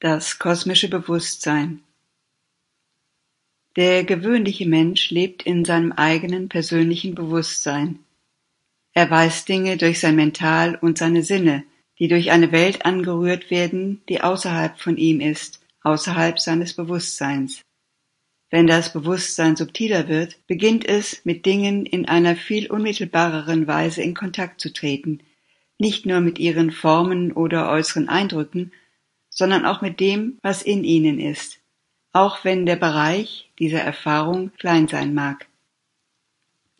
Das kosmische Bewusstsein Der gewöhnliche Mensch lebt in seinem eigenen persönlichen Bewusstsein. Er weiß Dinge durch sein Mental und seine Sinne, die durch eine Welt angerührt werden, die außerhalb von ihm ist, außerhalb seines Bewusstseins. Wenn das Bewusstsein subtiler wird, beginnt es, mit Dingen in einer viel unmittelbareren Weise in Kontakt zu treten, nicht nur mit ihren Formen oder äußeren Eindrücken, sondern auch mit dem, was in ihnen ist, auch wenn der Bereich dieser Erfahrung klein sein mag.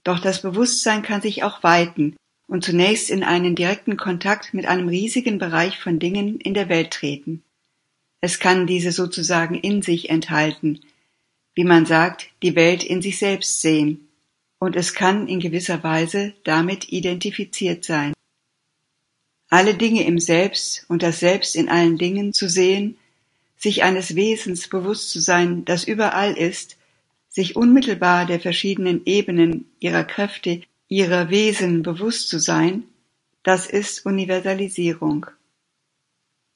Doch das Bewusstsein kann sich auch weiten und zunächst in einen direkten Kontakt mit einem riesigen Bereich von Dingen in der Welt treten. Es kann diese sozusagen in sich enthalten, wie man sagt, die Welt in sich selbst sehen, und es kann in gewisser Weise damit identifiziert sein alle Dinge im Selbst und das Selbst in allen Dingen zu sehen, sich eines Wesens bewusst zu sein, das überall ist, sich unmittelbar der verschiedenen Ebenen ihrer Kräfte, ihrer Wesen bewusst zu sein, das ist Universalisierung.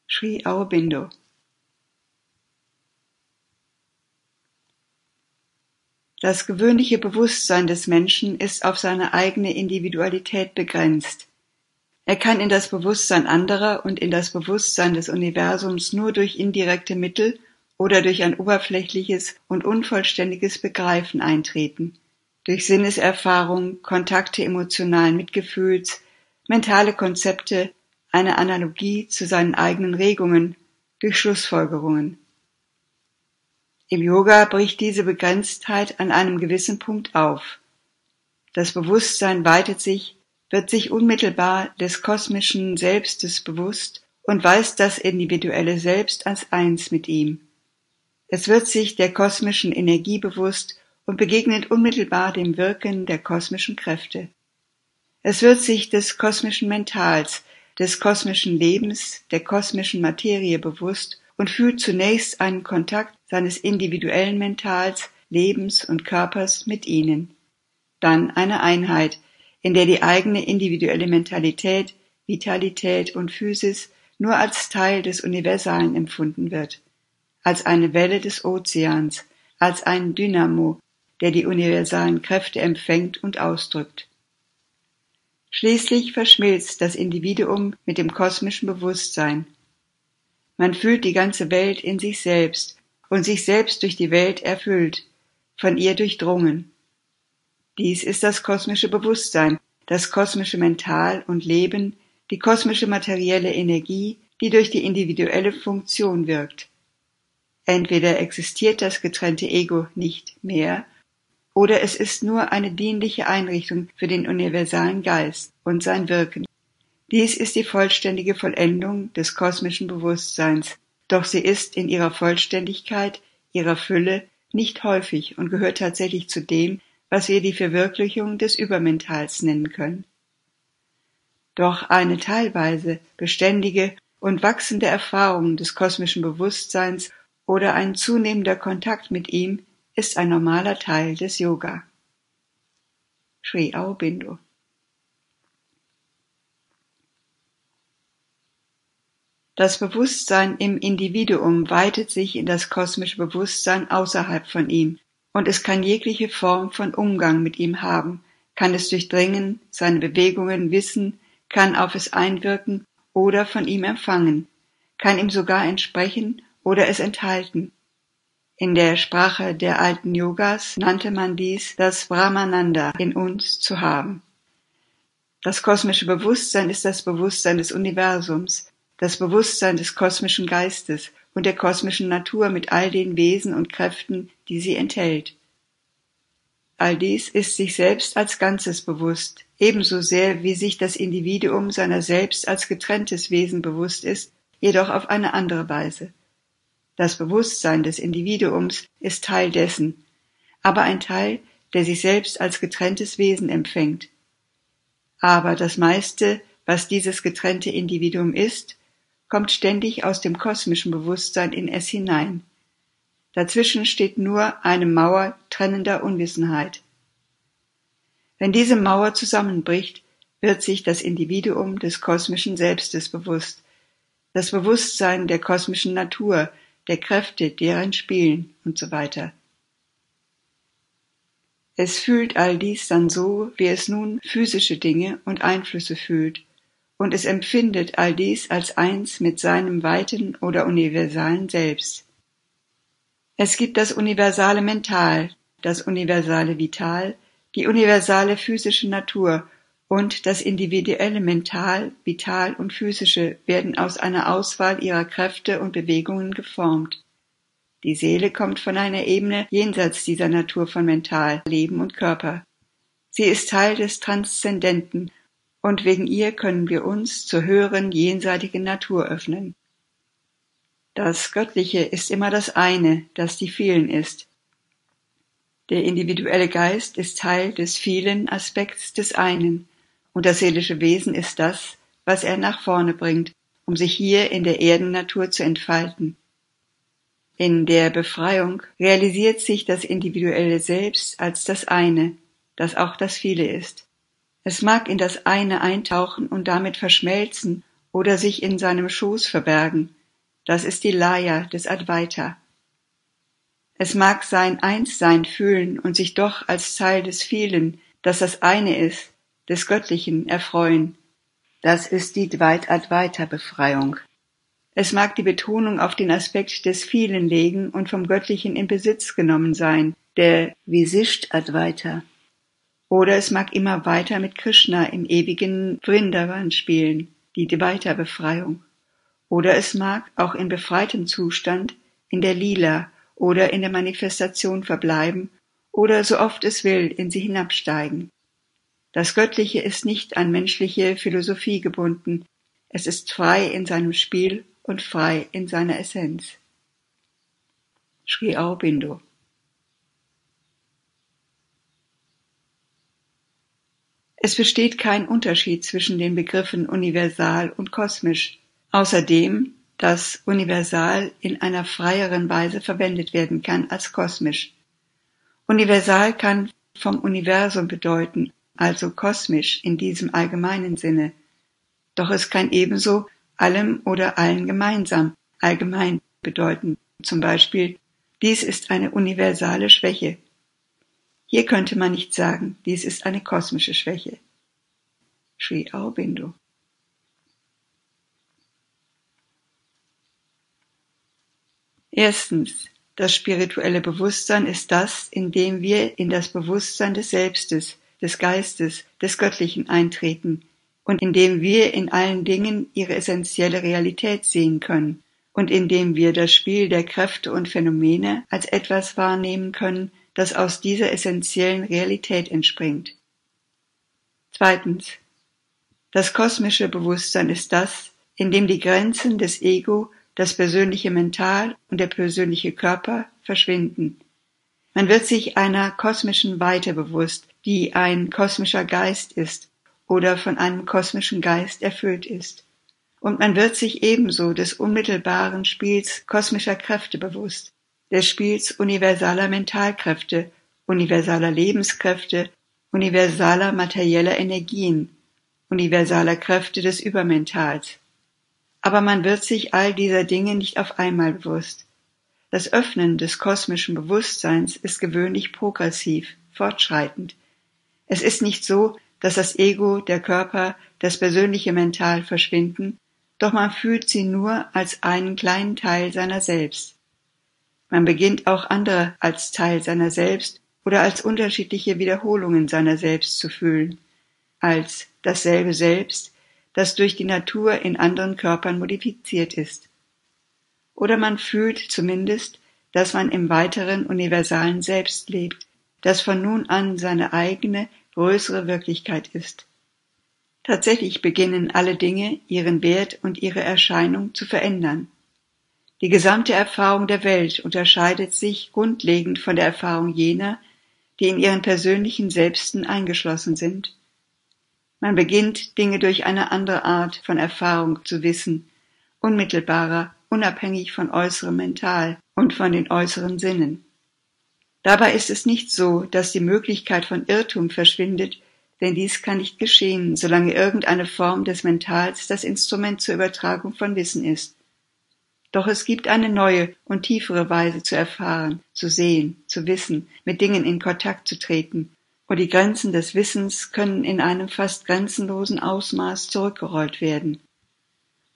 Sri Aurobindo Das gewöhnliche Bewusstsein des Menschen ist auf seine eigene Individualität begrenzt. Er kann in das Bewusstsein anderer und in das Bewusstsein des Universums nur durch indirekte Mittel oder durch ein oberflächliches und unvollständiges Begreifen eintreten, durch Sinneserfahrung, Kontakte emotionalen Mitgefühls, mentale Konzepte, eine Analogie zu seinen eigenen Regungen, durch Schlussfolgerungen. Im Yoga bricht diese Begrenztheit an einem gewissen Punkt auf. Das Bewusstsein weitet sich wird sich unmittelbar des kosmischen Selbstes bewusst und weiß das individuelle Selbst als eins mit ihm. Es wird sich der kosmischen Energie bewusst und begegnet unmittelbar dem Wirken der kosmischen Kräfte. Es wird sich des kosmischen Mentals, des kosmischen Lebens, der kosmischen Materie bewusst und fühlt zunächst einen Kontakt seines individuellen Mentals, Lebens und Körpers mit ihnen. Dann eine Einheit, in der die eigene individuelle Mentalität, Vitalität und Physis nur als Teil des Universalen empfunden wird, als eine Welle des Ozeans, als ein Dynamo, der die universalen Kräfte empfängt und ausdrückt. Schließlich verschmilzt das Individuum mit dem kosmischen Bewusstsein. Man fühlt die ganze Welt in sich selbst und sich selbst durch die Welt erfüllt, von ihr durchdrungen. Dies ist das kosmische Bewusstsein, das kosmische Mental und Leben, die kosmische materielle Energie, die durch die individuelle Funktion wirkt. Entweder existiert das getrennte Ego nicht mehr, oder es ist nur eine dienliche Einrichtung für den universalen Geist und sein Wirken. Dies ist die vollständige Vollendung des kosmischen Bewusstseins, doch sie ist in ihrer Vollständigkeit, ihrer Fülle nicht häufig und gehört tatsächlich zu dem, was wir die Verwirklichung des Übermentals nennen können. Doch eine teilweise beständige und wachsende Erfahrung des kosmischen Bewusstseins oder ein zunehmender Kontakt mit ihm ist ein normaler Teil des Yoga. Sri Aurobindo Das Bewusstsein im Individuum weitet sich in das kosmische Bewusstsein außerhalb von ihm, und es kann jegliche Form von Umgang mit ihm haben, kann es durchdringen, seine Bewegungen wissen, kann auf es einwirken oder von ihm empfangen, kann ihm sogar entsprechen oder es enthalten. In der Sprache der alten Yogas nannte man dies das Brahmananda in uns zu haben. Das kosmische Bewusstsein ist das Bewusstsein des Universums, das Bewusstsein des kosmischen Geistes und der kosmischen Natur mit all den Wesen und Kräften, die sie enthält. All dies ist sich selbst als Ganzes bewusst, ebenso sehr wie sich das Individuum seiner selbst als getrenntes Wesen bewusst ist, jedoch auf eine andere Weise. Das Bewusstsein des Individuums ist Teil dessen, aber ein Teil, der sich selbst als getrenntes Wesen empfängt. Aber das meiste, was dieses getrennte Individuum ist, kommt ständig aus dem kosmischen Bewusstsein in es hinein. Dazwischen steht nur eine Mauer trennender Unwissenheit. Wenn diese Mauer zusammenbricht, wird sich das Individuum des kosmischen Selbstes bewusst, das Bewusstsein der kosmischen Natur, der Kräfte, deren spielen und so weiter. Es fühlt all dies dann so, wie es nun physische Dinge und Einflüsse fühlt, und es empfindet all dies als eins mit seinem weiten oder universalen Selbst. Es gibt das universale Mental, das universale Vital, die universale physische Natur und das individuelle Mental, Vital und Physische werden aus einer Auswahl ihrer Kräfte und Bewegungen geformt. Die Seele kommt von einer Ebene jenseits dieser Natur von Mental, Leben und Körper. Sie ist Teil des Transzendenten und wegen ihr können wir uns zur höheren jenseitigen Natur öffnen. Das Göttliche ist immer das eine, das die vielen ist. Der individuelle Geist ist Teil des vielen Aspekts des einen, und das seelische Wesen ist das, was er nach vorne bringt, um sich hier in der Erdennatur zu entfalten. In der Befreiung realisiert sich das individuelle Selbst als das eine, das auch das viele ist. Es mag in das eine eintauchen und damit verschmelzen oder sich in seinem Schoß verbergen. Das ist die Laya des Advaita. Es mag sein Einssein fühlen und sich doch als Teil des vielen, das das eine ist, des Göttlichen erfreuen. Das ist die Dvait-Advaita-Befreiung. Es mag die Betonung auf den Aspekt des Vielen legen und vom Göttlichen in Besitz genommen sein, der Visisht Advaita. Oder es mag immer weiter mit Krishna im ewigen Vrindavan spielen, die Dvaita-Befreiung. Oder es mag auch in befreitem Zustand in der Lila oder in der Manifestation verbleiben oder so oft es will in sie hinabsteigen. Das Göttliche ist nicht an menschliche Philosophie gebunden, es ist frei in seinem Spiel und frei in seiner Essenz. Sri Aurobindo Es besteht kein Unterschied zwischen den Begriffen universal und kosmisch, außerdem, dass universal in einer freieren Weise verwendet werden kann als kosmisch. Universal kann vom Universum bedeuten, also kosmisch in diesem allgemeinen Sinne, doch es kann ebenso allem oder allen gemeinsam allgemein bedeuten, zum Beispiel dies ist eine universale Schwäche. Hier könnte man nicht sagen, dies ist eine kosmische Schwäche. Sri Aurobindo Erstens. Das spirituelle Bewusstsein ist das, in dem wir in das Bewusstsein des Selbstes, des Geistes, des Göttlichen eintreten und in dem wir in allen Dingen ihre essentielle Realität sehen können und in dem wir das Spiel der Kräfte und Phänomene als etwas wahrnehmen können, das aus dieser essentiellen Realität entspringt. Zweitens. Das kosmische Bewusstsein ist das, in dem die Grenzen des Ego das persönliche Mental und der persönliche Körper verschwinden. Man wird sich einer kosmischen Weite bewusst, die ein kosmischer Geist ist oder von einem kosmischen Geist erfüllt ist. Und man wird sich ebenso des unmittelbaren Spiels kosmischer Kräfte bewusst, des Spiels universaler Mentalkräfte, universaler Lebenskräfte, universaler materieller Energien, universaler Kräfte des Übermentals aber man wird sich all dieser Dinge nicht auf einmal bewusst. Das Öffnen des kosmischen Bewusstseins ist gewöhnlich progressiv, fortschreitend. Es ist nicht so, dass das Ego, der Körper, das persönliche Mental verschwinden, doch man fühlt sie nur als einen kleinen Teil seiner selbst. Man beginnt auch andere als Teil seiner selbst oder als unterschiedliche Wiederholungen seiner selbst zu fühlen, als dasselbe Selbst, das durch die Natur in anderen Körpern modifiziert ist. Oder man fühlt zumindest, dass man im weiteren universalen Selbst lebt, das von nun an seine eigene, größere Wirklichkeit ist. Tatsächlich beginnen alle Dinge ihren Wert und ihre Erscheinung zu verändern. Die gesamte Erfahrung der Welt unterscheidet sich grundlegend von der Erfahrung jener, die in ihren persönlichen Selbsten eingeschlossen sind. Man beginnt, Dinge durch eine andere Art von Erfahrung zu wissen, unmittelbarer, unabhängig von äußerem Mental und von den äußeren Sinnen. Dabei ist es nicht so, dass die Möglichkeit von Irrtum verschwindet, denn dies kann nicht geschehen, solange irgendeine Form des Mentals das Instrument zur Übertragung von Wissen ist. Doch es gibt eine neue und tiefere Weise zu erfahren, zu sehen, zu wissen, mit Dingen in Kontakt zu treten, und die Grenzen des Wissens können in einem fast grenzenlosen Ausmaß zurückgerollt werden.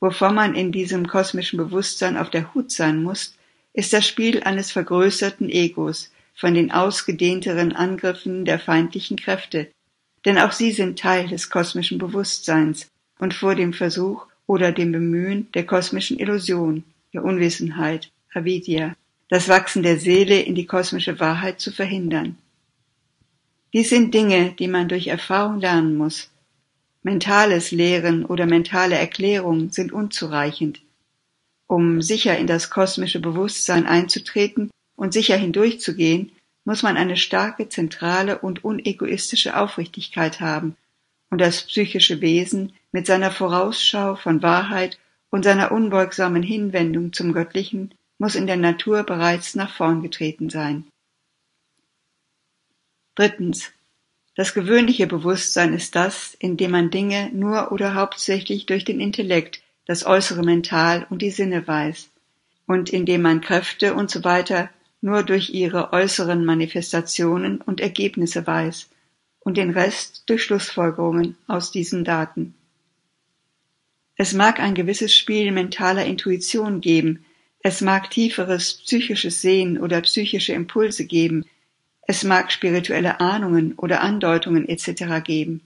Wovor man in diesem kosmischen Bewusstsein auf der Hut sein muss, ist das Spiel eines vergrößerten Egos von den ausgedehnteren Angriffen der feindlichen Kräfte, denn auch sie sind Teil des kosmischen Bewusstseins und vor dem Versuch oder dem Bemühen der kosmischen Illusion, der Unwissenheit, Avidya, das Wachsen der Seele in die kosmische Wahrheit zu verhindern. Dies sind Dinge, die man durch Erfahrung lernen muss. Mentales Lehren oder mentale Erklärung sind unzureichend. Um sicher in das kosmische Bewusstsein einzutreten und sicher hindurchzugehen, muss man eine starke, zentrale und unegoistische Aufrichtigkeit haben und das psychische Wesen mit seiner Vorausschau von Wahrheit und seiner unbeugsamen Hinwendung zum Göttlichen muss in der Natur bereits nach vorn getreten sein. Drittens. Das gewöhnliche Bewusstsein ist das, in dem man Dinge nur oder hauptsächlich durch den Intellekt, das äußere Mental und die Sinne weiß, und in dem man Kräfte und so weiter nur durch ihre äußeren Manifestationen und Ergebnisse weiß und den Rest durch Schlussfolgerungen aus diesen Daten. Es mag ein gewisses Spiel mentaler Intuition geben, es mag tieferes psychisches Sehen oder psychische Impulse geben, es mag spirituelle Ahnungen oder Andeutungen etc. geben.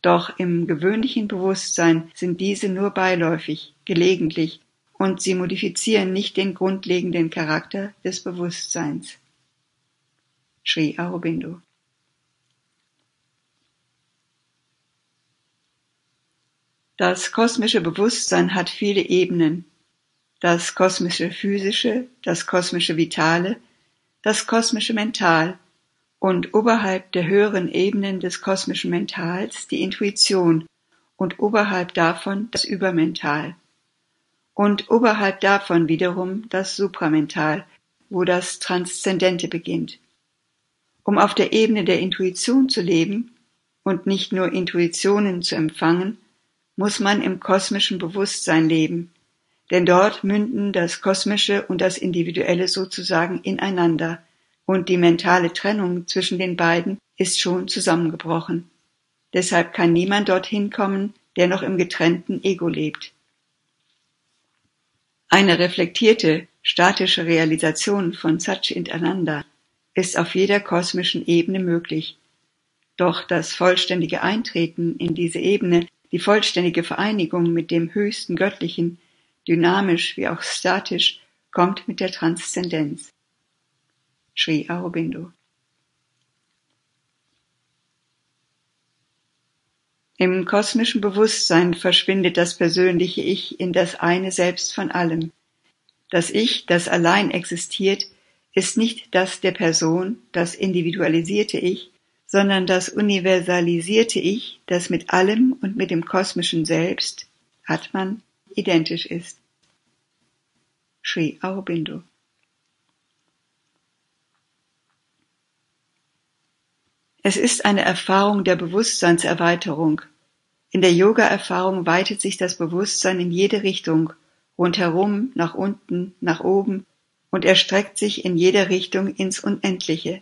Doch im gewöhnlichen Bewusstsein sind diese nur beiläufig, gelegentlich und sie modifizieren nicht den grundlegenden Charakter des Bewusstseins. Sri Aurobindo Das kosmische Bewusstsein hat viele Ebenen. Das kosmische Physische, das kosmische Vitale, das kosmische Mental und oberhalb der höheren Ebenen des kosmischen Mentals die Intuition und oberhalb davon das Übermental und oberhalb davon wiederum das Supramental, wo das Transzendente beginnt. Um auf der Ebene der Intuition zu leben und nicht nur Intuitionen zu empfangen, muss man im kosmischen Bewusstsein leben, denn dort münden das Kosmische und das Individuelle sozusagen ineinander, und die mentale Trennung zwischen den beiden ist schon zusammengebrochen. Deshalb kann niemand dorthin kommen, der noch im getrennten Ego lebt. Eine reflektierte, statische Realisation von Satchit Ananda ist auf jeder kosmischen Ebene möglich. Doch das vollständige Eintreten in diese Ebene, die vollständige Vereinigung mit dem höchsten Göttlichen, dynamisch wie auch statisch, kommt mit der Transzendenz. Sri Aurobindo Im kosmischen Bewusstsein verschwindet das persönliche Ich in das eine Selbst von allem. Das Ich, das allein existiert, ist nicht das der Person, das individualisierte Ich, sondern das universalisierte Ich, das mit allem und mit dem kosmischen Selbst, Atman, identisch ist. Sri Aurobindo Es ist eine Erfahrung der Bewusstseinserweiterung. In der Yoga-Erfahrung weitet sich das Bewusstsein in jede Richtung, rundherum, nach unten, nach oben und erstreckt sich in jeder Richtung ins Unendliche.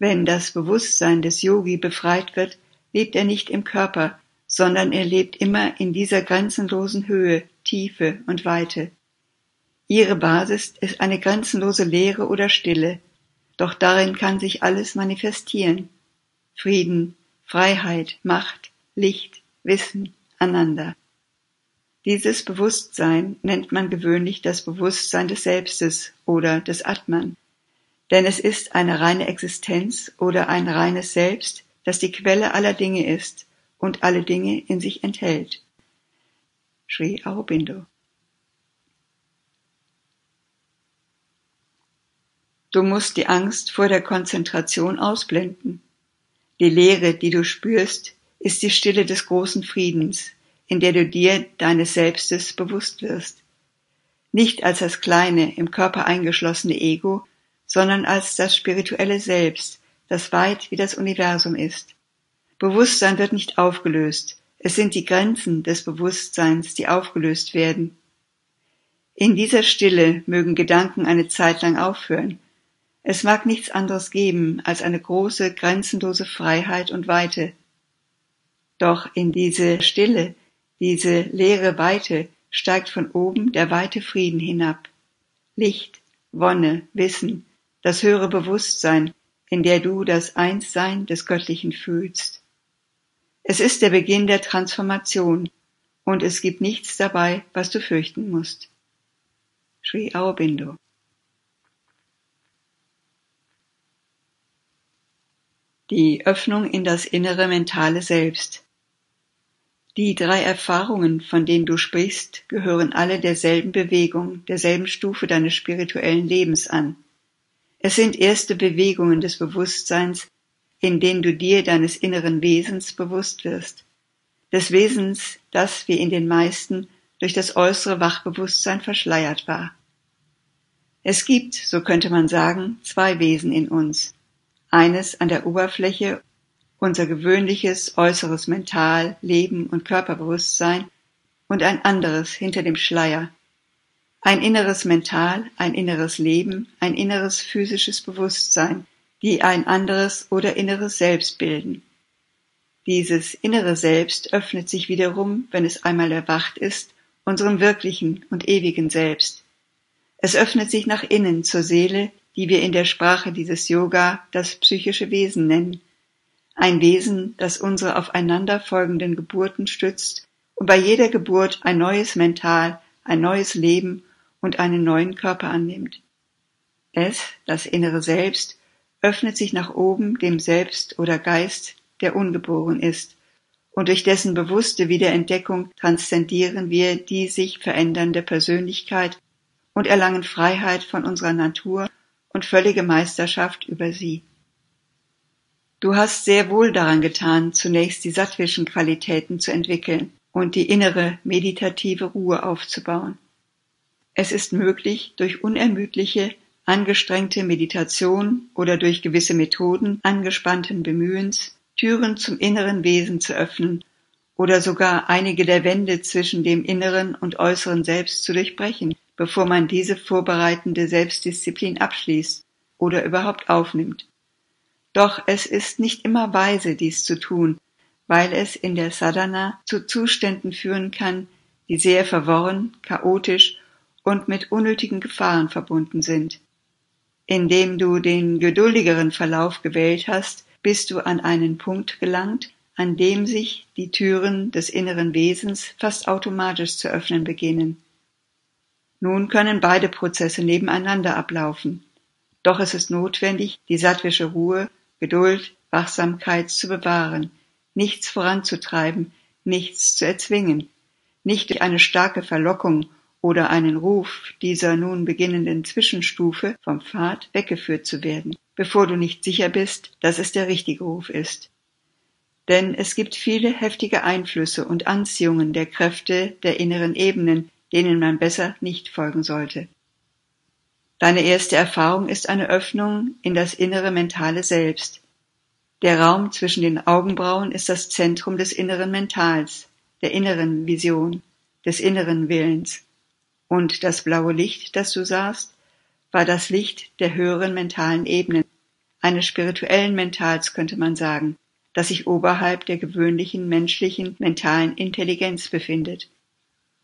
Wenn das Bewusstsein des Yogi befreit wird, lebt er nicht im Körper, sondern er lebt immer in dieser grenzenlosen Höhe, Tiefe und Weite. Ihre Basis ist eine grenzenlose Leere oder Stille, doch darin kann sich alles manifestieren. Frieden, Freiheit, Macht, Licht, Wissen, Ananda. Dieses Bewusstsein nennt man gewöhnlich das Bewusstsein des Selbstes oder des Atman, denn es ist eine reine Existenz oder ein reines Selbst, das die Quelle aller Dinge ist und alle Dinge in sich enthält. Sri Aurobindo Du musst die Angst vor der Konzentration ausblenden. Die Leere, die du spürst, ist die Stille des großen Friedens, in der du dir deines Selbstes bewusst wirst. Nicht als das kleine, im Körper eingeschlossene Ego, sondern als das spirituelle Selbst, das weit wie das Universum ist. Bewusstsein wird nicht aufgelöst, es sind die Grenzen des Bewusstseins, die aufgelöst werden. In dieser Stille mögen Gedanken eine Zeit lang aufhören. Es mag nichts anderes geben als eine große, grenzenlose Freiheit und Weite. Doch in diese Stille, diese leere Weite steigt von oben der weite Frieden hinab. Licht, Wonne, Wissen, das höhere Bewusstsein, in der du das Einssein des Göttlichen fühlst. Es ist der Beginn der Transformation und es gibt nichts dabei, was du fürchten musst. Sri Aurobindo Die Öffnung in das innere mentale Selbst. Die drei Erfahrungen, von denen du sprichst, gehören alle derselben Bewegung, derselben Stufe deines spirituellen Lebens an. Es sind erste Bewegungen des Bewusstseins, in denen du dir deines inneren Wesens bewusst wirst, des Wesens, das wie in den meisten durch das äußere Wachbewusstsein verschleiert war. Es gibt, so könnte man sagen, zwei Wesen in uns. Eines an der Oberfläche, unser gewöhnliches äußeres Mental, Leben und Körperbewusstsein und ein anderes hinter dem Schleier. Ein inneres Mental, ein inneres Leben, ein inneres physisches Bewusstsein, die ein anderes oder inneres Selbst bilden. Dieses innere Selbst öffnet sich wiederum, wenn es einmal erwacht ist, unserem wirklichen und ewigen Selbst. Es öffnet sich nach innen zur Seele, die wir in der Sprache dieses Yoga das psychische Wesen nennen. Ein Wesen, das unsere aufeinander folgenden Geburten stützt und bei jeder Geburt ein neues Mental, ein neues Leben und einen neuen Körper annimmt. Es, das innere Selbst, öffnet sich nach oben dem Selbst oder Geist, der ungeboren ist, und durch dessen bewusste Wiederentdeckung transzendieren wir die sich verändernde Persönlichkeit und erlangen Freiheit von unserer Natur und völlige Meisterschaft über sie. Du hast sehr wohl daran getan, zunächst die sattwischen Qualitäten zu entwickeln und die innere meditative Ruhe aufzubauen. Es ist möglich, durch unermüdliche, angestrengte Meditation oder durch gewisse Methoden angespannten Bemühens Türen zum inneren Wesen zu öffnen oder sogar einige der Wände zwischen dem inneren und äußeren Selbst zu durchbrechen, bevor man diese vorbereitende Selbstdisziplin abschließt oder überhaupt aufnimmt. Doch es ist nicht immer weise, dies zu tun, weil es in der Sadhana zu Zuständen führen kann, die sehr verworren, chaotisch und mit unnötigen Gefahren verbunden sind. Indem du den geduldigeren Verlauf gewählt hast, bist du an einen Punkt gelangt, an dem sich die Türen des inneren Wesens fast automatisch zu öffnen beginnen. Nun können beide Prozesse nebeneinander ablaufen. Doch es ist notwendig, die sattwische Ruhe, Geduld, Wachsamkeit zu bewahren, nichts voranzutreiben, nichts zu erzwingen, nicht durch eine starke Verlockung oder einen Ruf dieser nun beginnenden Zwischenstufe vom Pfad weggeführt zu werden, bevor du nicht sicher bist, dass es der richtige Ruf ist. Denn es gibt viele heftige Einflüsse und Anziehungen der Kräfte der inneren Ebenen, denen man besser nicht folgen sollte. Deine erste Erfahrung ist eine Öffnung in das innere mentale Selbst. Der Raum zwischen den Augenbrauen ist das Zentrum des inneren Mentals, der inneren Vision, des inneren Willens. Und das blaue Licht, das du sahst, war das Licht der höheren mentalen Ebenen, eines spirituellen Mentals könnte man sagen, das sich oberhalb der gewöhnlichen menschlichen mentalen Intelligenz befindet.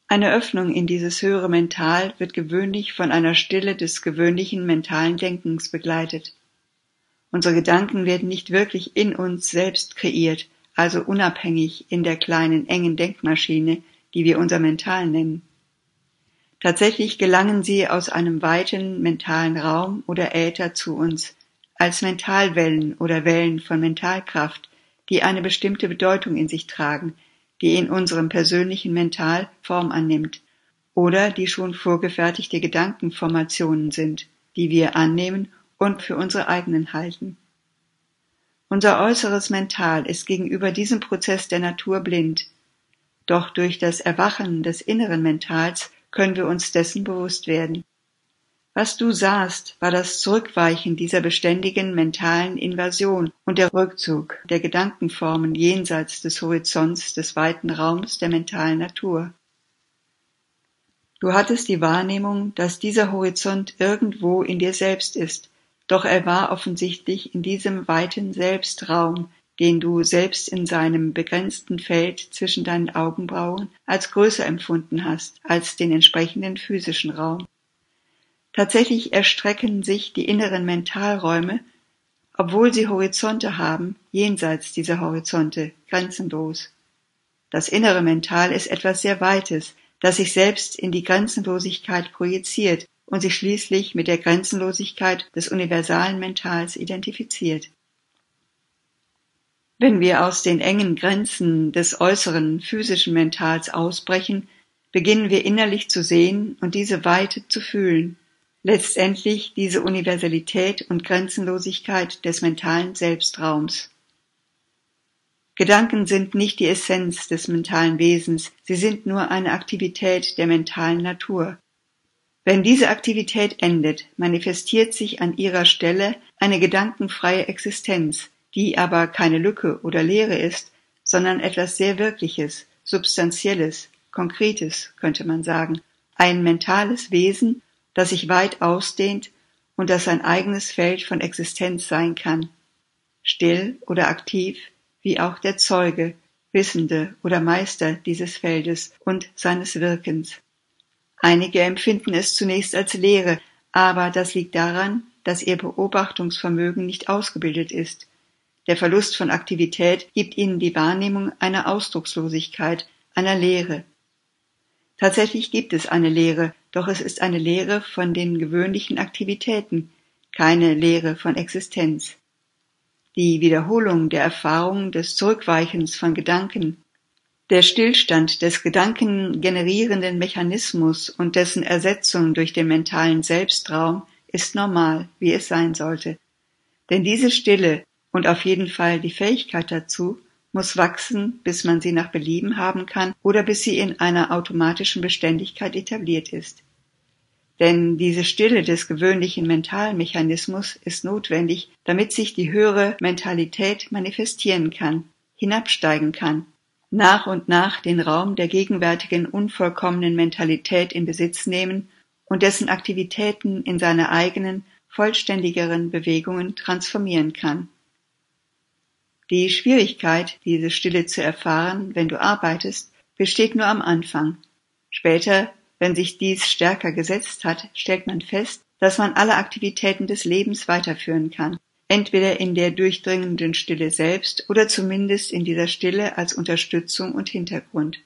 Eine Öffnung in dieses höhere Mental wird gewöhnlich von einer Stille des gewöhnlichen mentalen Denkens begleitet. Unsere Gedanken werden nicht wirklich in uns selbst kreiert, also unabhängig in der kleinen engen Denkmaschine, die wir unser Mental nennen. Tatsächlich gelangen sie aus einem weiten mentalen Raum oder Äther zu uns, als Mentalwellen oder Wellen von Mentalkraft, die eine bestimmte Bedeutung in sich tragen, die in unserem persönlichen Mental Form annimmt, oder die schon vorgefertigte Gedankenformationen sind, die wir annehmen und für unsere eigenen halten. Unser äußeres Mental ist gegenüber diesem Prozess der Natur blind, doch durch das Erwachen des inneren Mentals können wir uns dessen bewusst werden. Was du sahst, war das Zurückweichen dieser beständigen mentalen Invasion und der Rückzug der Gedankenformen jenseits des Horizonts des weiten Raums der mentalen Natur. Du hattest die Wahrnehmung, dass dieser Horizont irgendwo in dir selbst ist, doch er war offensichtlich in diesem weiten Selbstraum, den du selbst in seinem begrenzten Feld zwischen deinen Augenbrauen als größer empfunden hast als den entsprechenden physischen Raum. Tatsächlich erstrecken sich die inneren Mentalräume, obwohl sie Horizonte haben, jenseits dieser Horizonte, grenzenlos. Das innere Mental ist etwas sehr Weites, das sich selbst in die Grenzenlosigkeit projiziert und sich schließlich mit der Grenzenlosigkeit des universalen Mentals identifiziert. Wenn wir aus den engen Grenzen des äußeren physischen Mentals ausbrechen, beginnen wir innerlich zu sehen und diese Weite zu fühlen, letztendlich diese Universalität und Grenzenlosigkeit des mentalen Selbstraums. Gedanken sind nicht die Essenz des mentalen Wesens, sie sind nur eine Aktivität der mentalen Natur. Wenn diese Aktivität endet, manifestiert sich an ihrer Stelle eine gedankenfreie Existenz, die aber keine Lücke oder Leere ist, sondern etwas sehr Wirkliches, Substanzielles, Konkretes, könnte man sagen, ein mentales Wesen, das sich weit ausdehnt und das ein eigenes Feld von Existenz sein kann, still oder aktiv, wie auch der Zeuge, Wissende oder Meister dieses Feldes und seines Wirkens. Einige empfinden es zunächst als Leere, aber das liegt daran, dass ihr Beobachtungsvermögen nicht ausgebildet ist, der Verlust von Aktivität gibt ihnen die Wahrnehmung einer Ausdruckslosigkeit, einer Leere. Tatsächlich gibt es eine Lehre, doch es ist eine Lehre von den gewöhnlichen Aktivitäten, keine Lehre von Existenz. Die Wiederholung der Erfahrung des Zurückweichens von Gedanken, der Stillstand des gedankengenerierenden Mechanismus und dessen Ersetzung durch den mentalen Selbstraum ist normal, wie es sein sollte. Denn diese Stille, und auf jeden Fall die Fähigkeit dazu muss wachsen, bis man sie nach Belieben haben kann oder bis sie in einer automatischen Beständigkeit etabliert ist. Denn diese Stille des gewöhnlichen Mentalmechanismus ist notwendig, damit sich die höhere Mentalität manifestieren kann, hinabsteigen kann, nach und nach den Raum der gegenwärtigen unvollkommenen Mentalität in Besitz nehmen und dessen Aktivitäten in seine eigenen, vollständigeren Bewegungen transformieren kann. Die Schwierigkeit, diese Stille zu erfahren, wenn du arbeitest, besteht nur am Anfang. Später, wenn sich dies stärker gesetzt hat, stellt man fest, dass man alle Aktivitäten des Lebens weiterführen kann, entweder in der durchdringenden Stille selbst oder zumindest in dieser Stille als Unterstützung und Hintergrund.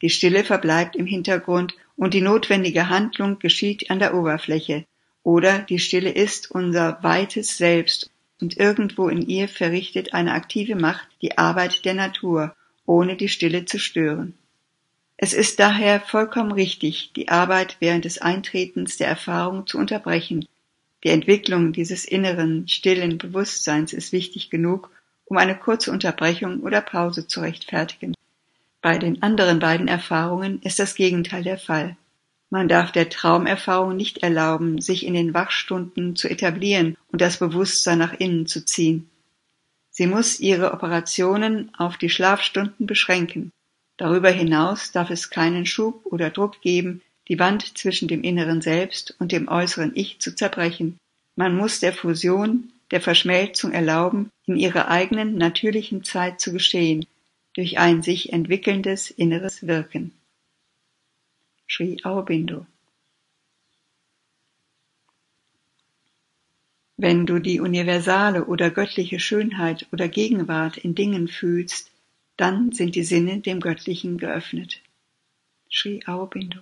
Die Stille verbleibt im Hintergrund und die notwendige Handlung geschieht an der Oberfläche, oder die Stille ist unser weites Selbst und irgendwo in ihr verrichtet eine aktive Macht die Arbeit der Natur, ohne die Stille zu stören. Es ist daher vollkommen richtig, die Arbeit während des Eintretens der Erfahrung zu unterbrechen. Die Entwicklung dieses inneren, stillen Bewusstseins ist wichtig genug, um eine kurze Unterbrechung oder Pause zu rechtfertigen. Bei den anderen beiden Erfahrungen ist das Gegenteil der Fall. Man darf der Traumerfahrung nicht erlauben, sich in den Wachstunden zu etablieren und das Bewusstsein nach innen zu ziehen. Sie muss ihre Operationen auf die Schlafstunden beschränken. Darüber hinaus darf es keinen Schub oder Druck geben, die Wand zwischen dem inneren Selbst und dem äußeren Ich zu zerbrechen. Man muss der Fusion, der Verschmelzung erlauben, in ihrer eigenen natürlichen Zeit zu geschehen, durch ein sich entwickelndes inneres Wirken. Sri Aurobindo. Wenn du die universale oder göttliche Schönheit oder Gegenwart in Dingen fühlst, dann sind die Sinne dem Göttlichen geöffnet. Sri Aurobindo